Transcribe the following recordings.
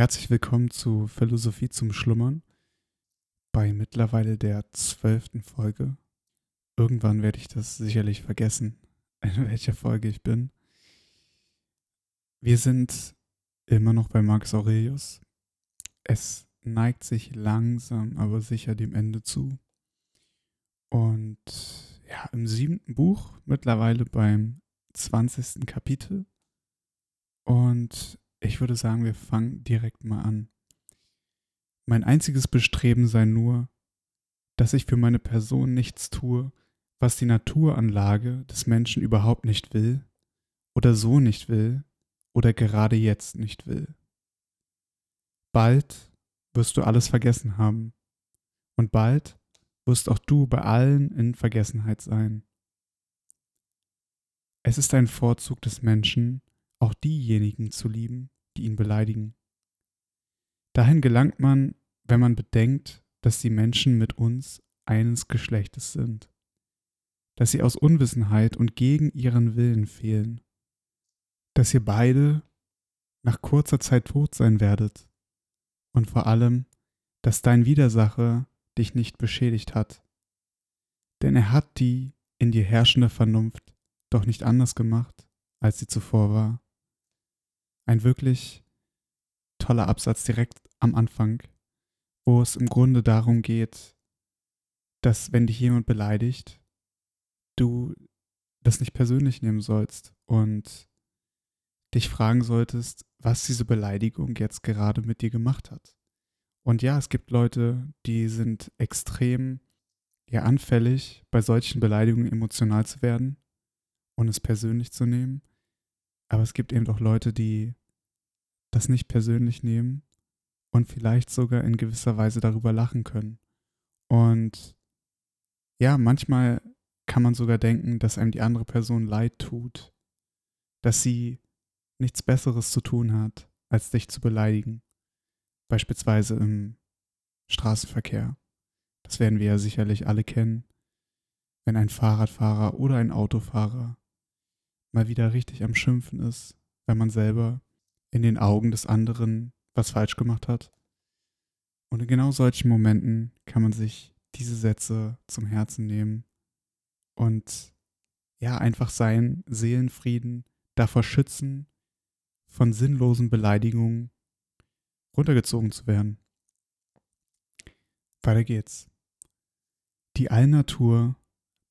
Herzlich willkommen zu Philosophie zum Schlummern bei mittlerweile der zwölften Folge. Irgendwann werde ich das sicherlich vergessen, in welcher Folge ich bin. Wir sind immer noch bei Marcus Aurelius. Es neigt sich langsam, aber sicher dem Ende zu. Und ja, im siebten Buch, mittlerweile beim zwanzigsten Kapitel. Und ich würde sagen, wir fangen direkt mal an. Mein einziges Bestreben sei nur, dass ich für meine Person nichts tue, was die Naturanlage des Menschen überhaupt nicht will, oder so nicht will, oder gerade jetzt nicht will. Bald wirst du alles vergessen haben, und bald wirst auch du bei allen in Vergessenheit sein. Es ist ein Vorzug des Menschen, auch diejenigen zu lieben, die ihn beleidigen. Dahin gelangt man, wenn man bedenkt, dass die Menschen mit uns eines Geschlechtes sind, dass sie aus Unwissenheit und gegen ihren Willen fehlen, dass ihr beide nach kurzer Zeit tot sein werdet und vor allem, dass dein Widersacher dich nicht beschädigt hat. Denn er hat die in dir herrschende Vernunft doch nicht anders gemacht, als sie zuvor war ein wirklich toller Absatz direkt am Anfang, wo es im Grunde darum geht, dass wenn dich jemand beleidigt, du das nicht persönlich nehmen sollst und dich fragen solltest, was diese Beleidigung jetzt gerade mit dir gemacht hat. Und ja, es gibt Leute, die sind extrem ja anfällig, bei solchen Beleidigungen emotional zu werden und es persönlich zu nehmen. Aber es gibt eben auch Leute, die das nicht persönlich nehmen und vielleicht sogar in gewisser Weise darüber lachen können. Und ja, manchmal kann man sogar denken, dass einem die andere Person leid tut, dass sie nichts Besseres zu tun hat, als dich zu beleidigen. Beispielsweise im Straßenverkehr. Das werden wir ja sicherlich alle kennen. Wenn ein Fahrradfahrer oder ein Autofahrer mal wieder richtig am Schimpfen ist, wenn man selber in den Augen des anderen was falsch gemacht hat. Und in genau solchen Momenten kann man sich diese Sätze zum Herzen nehmen und ja, einfach seinen Seelenfrieden davor schützen, von sinnlosen Beleidigungen runtergezogen zu werden. Weiter geht's. Die Allnatur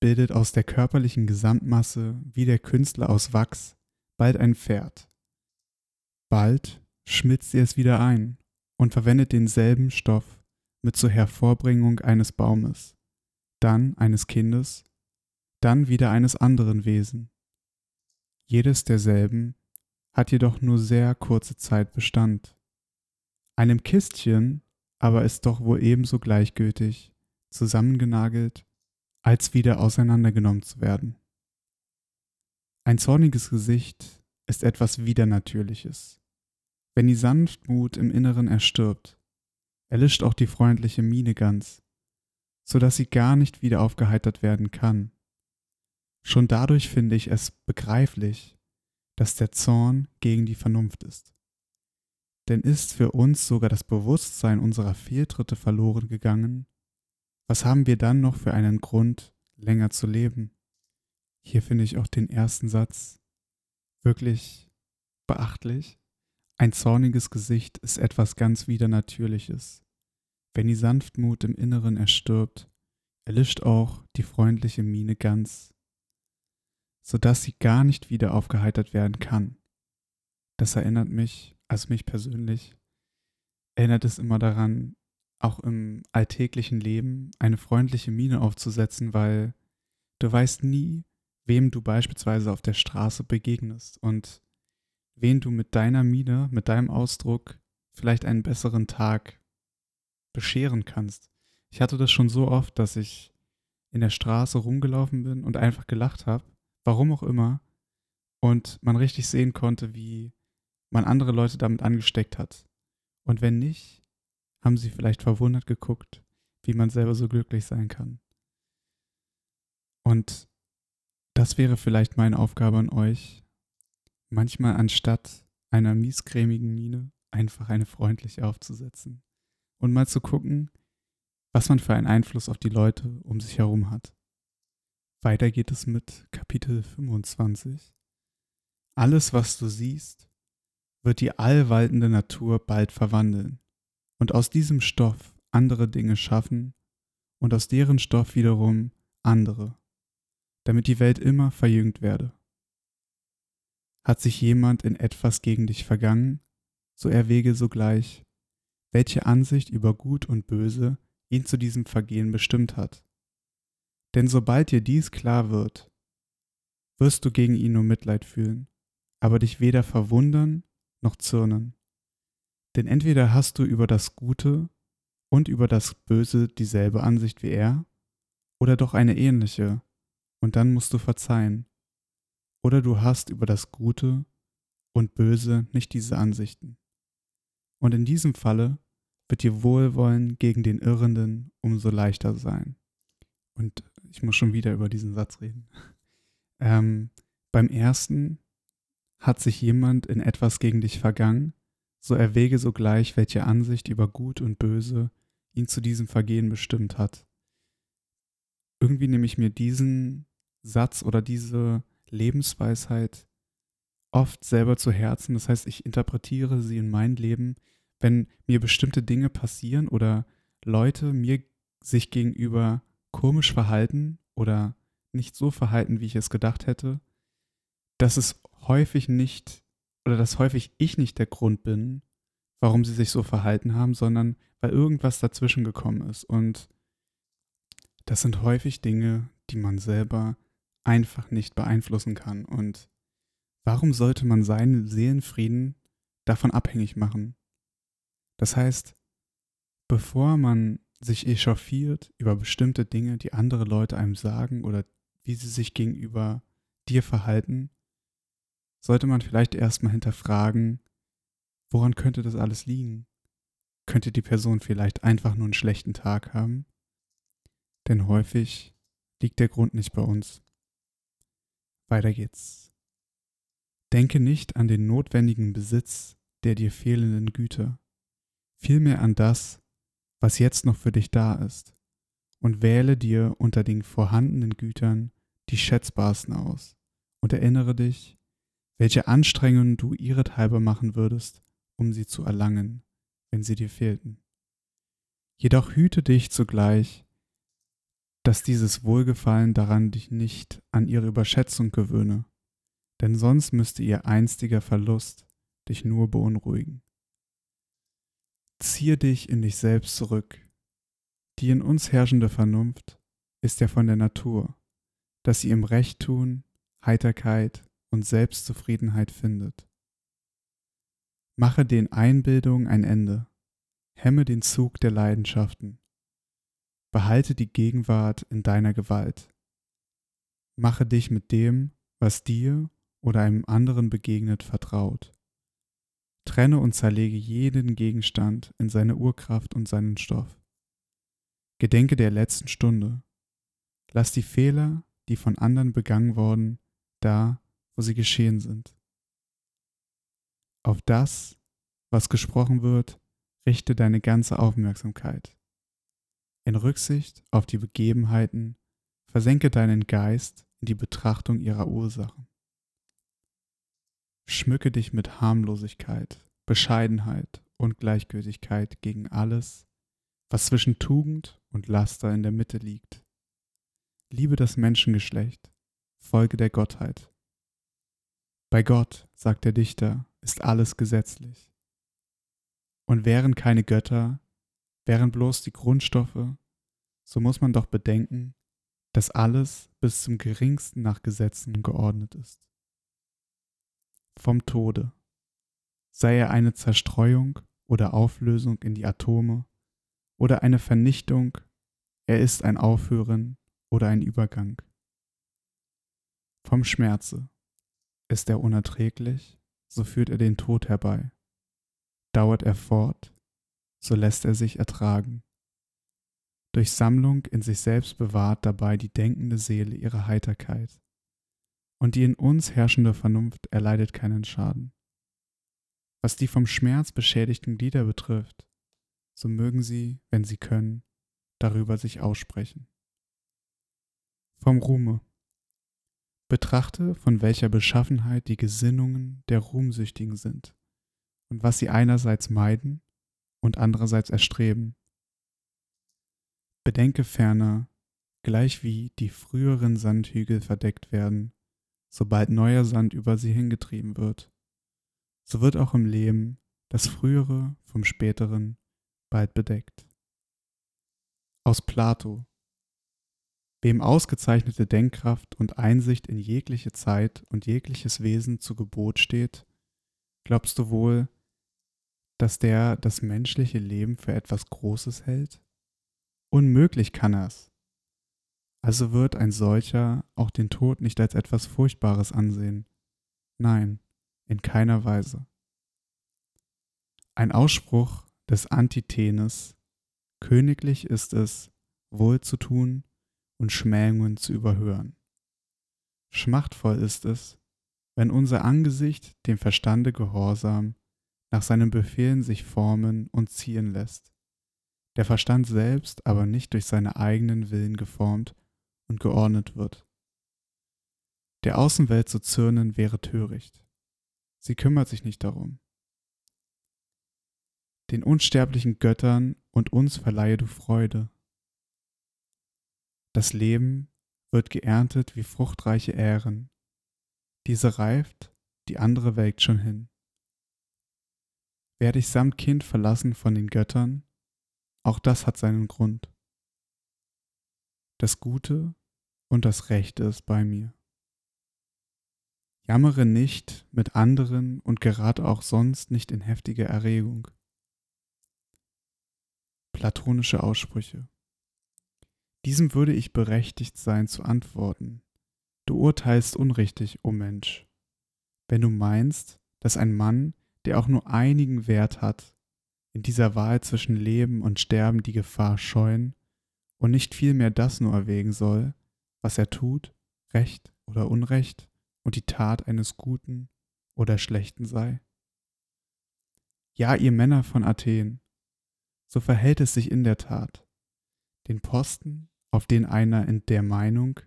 bildet aus der körperlichen Gesamtmasse wie der Künstler aus Wachs bald ein Pferd, Bald schmilzt sie es wieder ein und verwendet denselben Stoff mit zur Hervorbringung eines Baumes, dann eines Kindes, dann wieder eines anderen Wesen. Jedes derselben hat jedoch nur sehr kurze Zeit Bestand. Einem Kistchen aber ist doch wohl ebenso gleichgültig, zusammengenagelt, als wieder auseinandergenommen zu werden. Ein zorniges Gesicht ist etwas Widernatürliches. Wenn die Sanftmut im Inneren erstirbt, erlischt auch die freundliche Miene ganz, so dass sie gar nicht wieder aufgeheitert werden kann. Schon dadurch finde ich es begreiflich, dass der Zorn gegen die Vernunft ist. Denn ist für uns sogar das Bewusstsein unserer Fehltritte verloren gegangen, was haben wir dann noch für einen Grund, länger zu leben? Hier finde ich auch den ersten Satz wirklich beachtlich. Ein zorniges Gesicht ist etwas ganz Widernatürliches. Wenn die Sanftmut im Inneren erstirbt, erlischt auch die freundliche Miene ganz, so dass sie gar nicht wieder aufgeheitert werden kann. Das erinnert mich, also mich persönlich, erinnert es immer daran, auch im alltäglichen Leben eine freundliche Miene aufzusetzen, weil du weißt nie, wem du beispielsweise auf der Straße begegnest und wen du mit deiner Miene, mit deinem Ausdruck vielleicht einen besseren Tag bescheren kannst. Ich hatte das schon so oft, dass ich in der Straße rumgelaufen bin und einfach gelacht habe, warum auch immer, und man richtig sehen konnte, wie man andere Leute damit angesteckt hat. Und wenn nicht, haben sie vielleicht verwundert geguckt, wie man selber so glücklich sein kann. Und das wäre vielleicht meine Aufgabe an euch, manchmal anstatt einer miescremigen Miene einfach eine freundliche aufzusetzen und mal zu gucken, was man für einen Einfluss auf die Leute um sich herum hat. Weiter geht es mit Kapitel 25. Alles, was du siehst, wird die allwaltende Natur bald verwandeln und aus diesem Stoff andere Dinge schaffen und aus deren Stoff wiederum andere, damit die Welt immer verjüngt werde. Hat sich jemand in etwas gegen dich vergangen, so erwäge sogleich, welche Ansicht über Gut und Böse ihn zu diesem Vergehen bestimmt hat. Denn sobald dir dies klar wird, wirst du gegen ihn nur Mitleid fühlen, aber dich weder verwundern noch zürnen. Denn entweder hast du über das Gute und über das Böse dieselbe Ansicht wie er, oder doch eine ähnliche, und dann musst du verzeihen. Oder du hast über das Gute und Böse nicht diese Ansichten. Und in diesem Falle wird dir Wohlwollen gegen den Irrenden umso leichter sein. Und ich muss schon wieder über diesen Satz reden. Ähm, beim ersten hat sich jemand in etwas gegen dich vergangen, so erwäge sogleich, welche Ansicht über Gut und Böse ihn zu diesem Vergehen bestimmt hat. Irgendwie nehme ich mir diesen Satz oder diese Lebensweisheit oft selber zu Herzen. Das heißt, ich interpretiere sie in mein Leben, wenn mir bestimmte Dinge passieren oder Leute mir sich gegenüber komisch verhalten oder nicht so verhalten, wie ich es gedacht hätte, dass es häufig nicht oder dass häufig ich nicht der Grund bin, warum sie sich so verhalten haben, sondern weil irgendwas dazwischen gekommen ist. Und das sind häufig Dinge, die man selber einfach nicht beeinflussen kann. Und warum sollte man seinen Seelenfrieden davon abhängig machen? Das heißt, bevor man sich echauffiert über bestimmte Dinge, die andere Leute einem sagen oder wie sie sich gegenüber dir verhalten, sollte man vielleicht erstmal hinterfragen, woran könnte das alles liegen? Könnte die Person vielleicht einfach nur einen schlechten Tag haben? Denn häufig liegt der Grund nicht bei uns. Weiter geht's. Denke nicht an den notwendigen Besitz der dir fehlenden Güter, vielmehr an das, was jetzt noch für dich da ist, und wähle dir unter den vorhandenen Gütern die schätzbarsten aus, und erinnere dich, welche Anstrengungen du ihrethalber machen würdest, um sie zu erlangen, wenn sie dir fehlten. Jedoch hüte dich zugleich, dass dieses Wohlgefallen daran dich nicht an ihre Überschätzung gewöhne, denn sonst müsste ihr einstiger Verlust dich nur beunruhigen. Ziehe dich in dich selbst zurück. Die in uns herrschende Vernunft ist ja von der Natur, dass sie im Rechttun, Heiterkeit und Selbstzufriedenheit findet. Mache den Einbildungen ein Ende, hemme den Zug der Leidenschaften, behalte die Gegenwart in deiner Gewalt, mache dich mit dem, was dir oder einem anderen begegnet, vertraut. Trenne und zerlege jeden Gegenstand in seine Urkraft und seinen Stoff. Gedenke der letzten Stunde. Lass die Fehler, die von anderen begangen worden, da, wo sie geschehen sind. Auf das, was gesprochen wird, richte deine ganze Aufmerksamkeit. In Rücksicht auf die Begebenheiten versenke deinen Geist in die Betrachtung ihrer Ursachen. Schmücke dich mit Harmlosigkeit, Bescheidenheit und Gleichgültigkeit gegen alles, was zwischen Tugend und Laster in der Mitte liegt. Liebe das Menschengeschlecht, folge der Gottheit. Bei Gott, sagt der Dichter, ist alles gesetzlich. Und wären keine Götter, wären bloß die Grundstoffe, so muss man doch bedenken, dass alles bis zum geringsten nach Gesetzen geordnet ist vom Tode, sei er eine Zerstreuung oder Auflösung in die Atome oder eine Vernichtung, er ist ein Aufhören oder ein Übergang. Vom Schmerze, ist er unerträglich, so führt er den Tod herbei. Dauert er fort, so lässt er sich ertragen. Durch Sammlung in sich selbst bewahrt dabei die denkende Seele ihre Heiterkeit und die in uns herrschende Vernunft erleidet keinen Schaden. Was die vom Schmerz beschädigten Glieder betrifft, so mögen sie, wenn sie können, darüber sich aussprechen. Vom Ruhme. Betrachte, von welcher Beschaffenheit die Gesinnungen der Ruhmsüchtigen sind und was sie einerseits meiden und andererseits erstreben. Bedenke ferner, gleich wie die früheren Sandhügel verdeckt werden, sobald neuer Sand über sie hingetrieben wird, so wird auch im Leben das Frühere vom Späteren bald bedeckt. Aus Plato Wem ausgezeichnete Denkkraft und Einsicht in jegliche Zeit und jegliches Wesen zu Gebot steht, glaubst du wohl, dass der das menschliche Leben für etwas Großes hält? Unmöglich kann er's. Also wird ein solcher auch den Tod nicht als etwas Furchtbares ansehen. Nein, in keiner Weise. Ein Ausspruch des Antithenes, königlich ist es, wohl zu tun und Schmähungen zu überhören. Schmachtvoll ist es, wenn unser Angesicht dem Verstande gehorsam nach seinen Befehlen sich formen und ziehen lässt, der Verstand selbst aber nicht durch seine eigenen Willen geformt und geordnet wird. Der Außenwelt zu zürnen wäre töricht. Sie kümmert sich nicht darum. Den unsterblichen Göttern und uns verleihe du Freude, das Leben wird geerntet wie fruchtreiche Ähren. Diese reift, die andere welkt schon hin. Werde ich samt Kind verlassen von den Göttern, auch das hat seinen Grund. Das Gute und das Rechte ist bei mir. Jammere nicht mit anderen und gerate auch sonst nicht in heftige Erregung. Platonische Aussprüche diesem würde ich berechtigt sein zu antworten. Du urteilst unrichtig, o oh Mensch, wenn du meinst, dass ein Mann, der auch nur einigen Wert hat, in dieser Wahl zwischen Leben und Sterben die Gefahr scheuen und nicht vielmehr das nur erwägen soll, was er tut, recht oder unrecht und die Tat eines Guten oder Schlechten sei? Ja, ihr Männer von Athen, so verhält es sich in der Tat. Den Posten, auf den einer in der Meinung,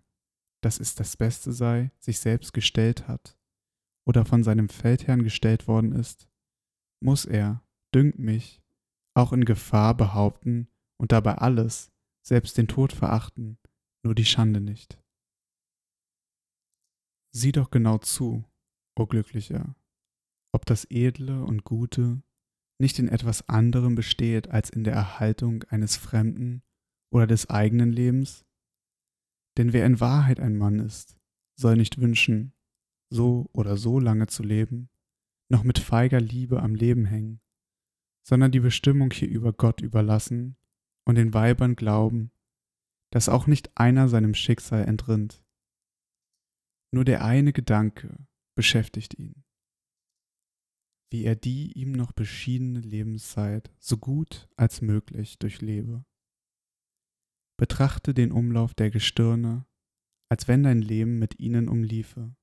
dass es das Beste sei, sich selbst gestellt hat oder von seinem Feldherrn gestellt worden ist, muss er, dünkt mich, auch in Gefahr behaupten und dabei alles, selbst den Tod verachten, nur die Schande nicht. Sieh doch genau zu, o Glücklicher, ob das Edle und Gute nicht in etwas anderem besteht als in der Erhaltung eines fremden oder des eigenen Lebens? Denn wer in Wahrheit ein Mann ist, soll nicht wünschen, so oder so lange zu leben, noch mit feiger Liebe am Leben hängen, sondern die Bestimmung hierüber Gott überlassen und den Weibern glauben, dass auch nicht einer seinem Schicksal entrinnt. Nur der eine Gedanke beschäftigt ihn, wie er die ihm noch beschiedene Lebenszeit so gut als möglich durchlebe. Betrachte den Umlauf der Gestirne, als wenn dein Leben mit ihnen umliefe,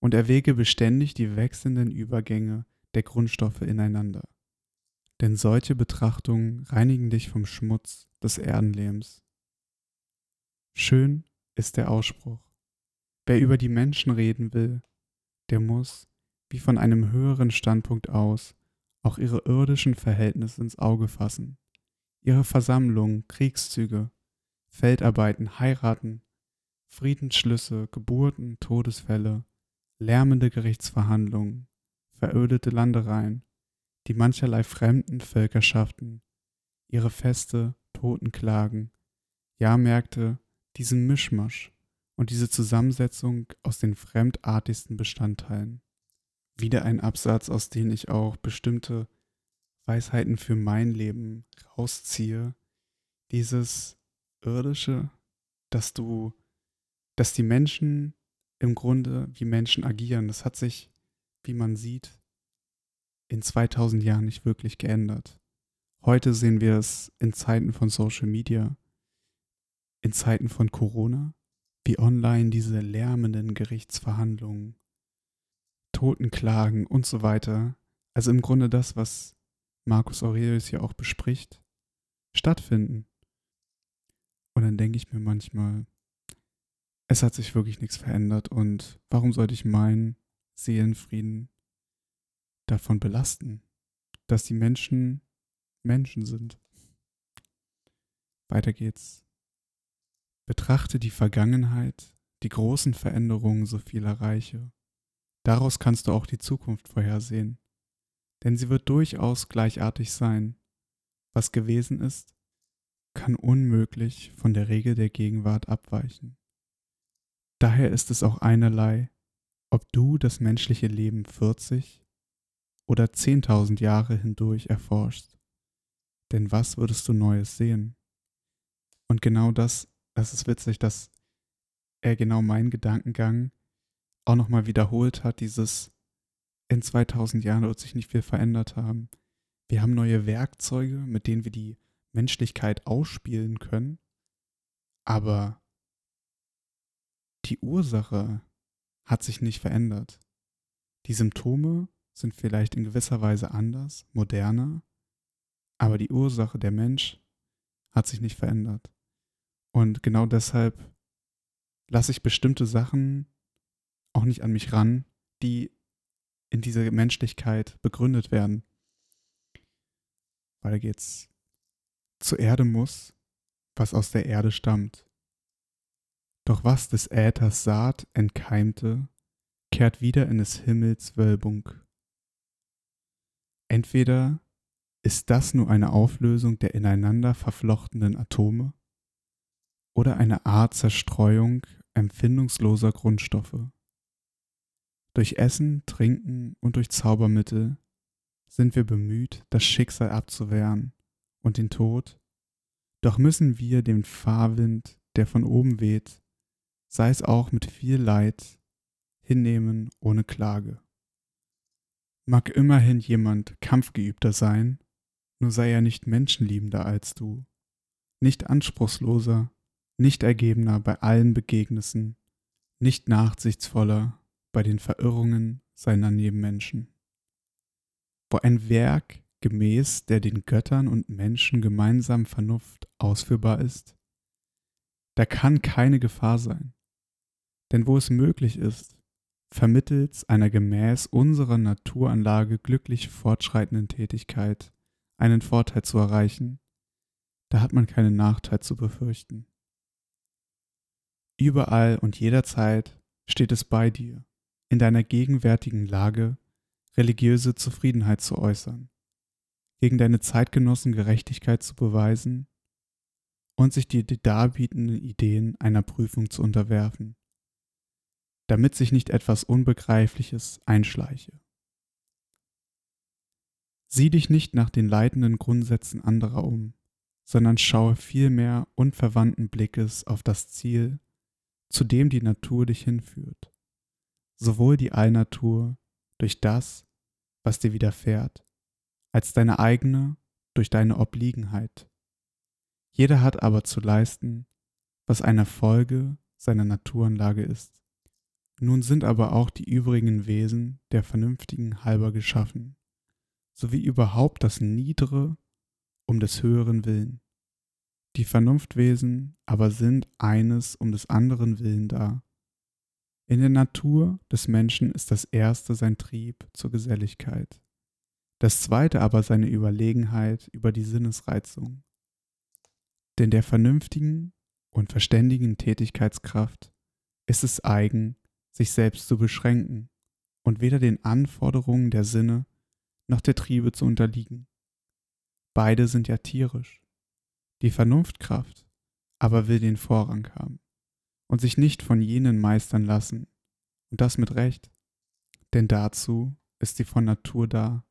und erwäge beständig die wechselnden Übergänge der Grundstoffe ineinander. Denn solche Betrachtungen reinigen dich vom Schmutz des Erdenlebens. Schön ist der Ausspruch. Wer über die Menschen reden will, der muss, wie von einem höheren Standpunkt aus, auch ihre irdischen Verhältnisse ins Auge fassen, ihre Versammlungen, Kriegszüge, Feldarbeiten, Heiraten, Friedensschlüsse, Geburten, Todesfälle, lärmende Gerichtsverhandlungen, verödete Landereien, die mancherlei fremden Völkerschaften, ihre Feste, Totenklagen, Jahrmärkte, diesen Mischmasch und diese Zusammensetzung aus den fremdartigsten Bestandteilen. Wieder ein Absatz, aus dem ich auch bestimmte Weisheiten für mein Leben rausziehe. Dieses Irdische, dass du, dass die Menschen im Grunde wie Menschen agieren. Das hat sich, wie man sieht, in 2000 Jahren nicht wirklich geändert. Heute sehen wir es in Zeiten von Social Media, in Zeiten von Corona, wie online diese lärmenden Gerichtsverhandlungen, Totenklagen und so weiter also im Grunde das, was Marcus Aurelius hier auch bespricht, stattfinden. Und dann denke ich mir manchmal, es hat sich wirklich nichts verändert und warum sollte ich meinen Seelenfrieden davon belasten, dass die Menschen Menschen sind? Weiter geht's. Betrachte die Vergangenheit, die großen Veränderungen so vieler Reiche. Daraus kannst du auch die Zukunft vorhersehen, denn sie wird durchaus gleichartig sein. Was gewesen ist, kann unmöglich von der Regel der Gegenwart abweichen. Daher ist es auch einerlei, ob du das menschliche Leben 40 oder 10.000 Jahre hindurch erforschst. Denn was würdest du Neues sehen? Und genau das, das ist witzig, dass er genau meinen Gedankengang auch nochmal wiederholt hat, dieses in 2000 Jahren wird sich nicht viel verändert haben. Wir haben neue Werkzeuge, mit denen wir die Menschlichkeit ausspielen können, aber die Ursache hat sich nicht verändert. Die Symptome sind vielleicht in gewisser Weise anders, moderner, aber die Ursache, der Mensch, hat sich nicht verändert. Und genau deshalb lasse ich bestimmte Sachen auch nicht an mich ran, die in dieser Menschlichkeit begründet werden. Weiter geht's. Zur Erde muss, was aus der Erde stammt. Doch was des Äthers Saat entkeimte, kehrt wieder in des Himmels Wölbung. Entweder ist das nur eine Auflösung der ineinander verflochtenen Atome oder eine Art Zerstreuung empfindungsloser Grundstoffe. Durch Essen, Trinken und durch Zaubermittel sind wir bemüht, das Schicksal abzuwehren und den Tod, doch müssen wir den Fahrwind, der von oben weht, sei es auch mit viel Leid, hinnehmen ohne Klage. Mag immerhin jemand kampfgeübter sein, nur sei er nicht menschenliebender als du, nicht anspruchsloser, nicht ergebener bei allen Begegnissen, nicht nachsichtsvoller bei den Verirrungen seiner Nebenmenschen. Wo ein Werk gemäß der den Göttern und Menschen gemeinsamen Vernunft ausführbar ist, da kann keine Gefahr sein. Denn wo es möglich ist, vermittels einer gemäß unserer Naturanlage glücklich fortschreitenden Tätigkeit einen Vorteil zu erreichen, da hat man keinen Nachteil zu befürchten. Überall und jederzeit steht es bei dir, in deiner gegenwärtigen Lage religiöse Zufriedenheit zu äußern, gegen deine Zeitgenossen Gerechtigkeit zu beweisen und sich die darbietenden Ideen einer Prüfung zu unterwerfen, damit sich nicht etwas Unbegreifliches einschleiche. Sieh dich nicht nach den leitenden Grundsätzen anderer um, sondern schaue vielmehr unverwandten Blickes auf das Ziel, zu dem die Natur dich hinführt, sowohl die Allnatur durch das, was dir widerfährt, als deine eigene durch deine Obliegenheit. Jeder hat aber zu leisten, was eine Folge seiner Naturanlage ist. Nun sind aber auch die übrigen Wesen der Vernünftigen halber geschaffen, sowie überhaupt das Niedere um des Höheren willen. Die Vernunftwesen aber sind eines um des anderen willen da. In der Natur des Menschen ist das erste sein Trieb zur Geselligkeit, das zweite aber seine Überlegenheit über die Sinnesreizung. Denn der vernünftigen und verständigen Tätigkeitskraft ist es eigen, sich selbst zu beschränken und weder den Anforderungen der Sinne noch der Triebe zu unterliegen. Beide sind ja tierisch. Die Vernunftkraft aber will den Vorrang haben und sich nicht von jenen meistern lassen, und das mit Recht, denn dazu ist sie von Natur da,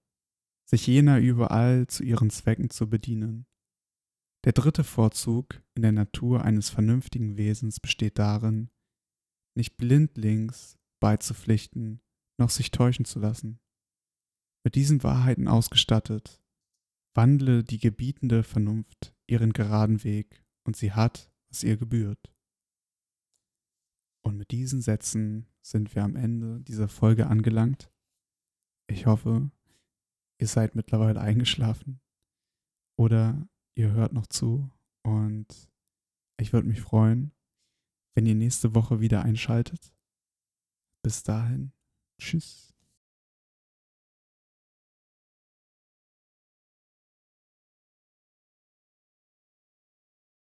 sich jener überall zu ihren Zwecken zu bedienen. Der dritte Vorzug in der Natur eines vernünftigen Wesens besteht darin, nicht blindlings beizupflichten, noch sich täuschen zu lassen. Mit diesen Wahrheiten ausgestattet, wandle die gebietende Vernunft ihren geraden Weg und sie hat, was ihr gebührt. Und mit diesen Sätzen sind wir am Ende dieser Folge angelangt. Ich hoffe, ihr seid mittlerweile eingeschlafen oder ihr hört noch zu und ich würde mich freuen, wenn ihr nächste Woche wieder einschaltet. Bis dahin, tschüss.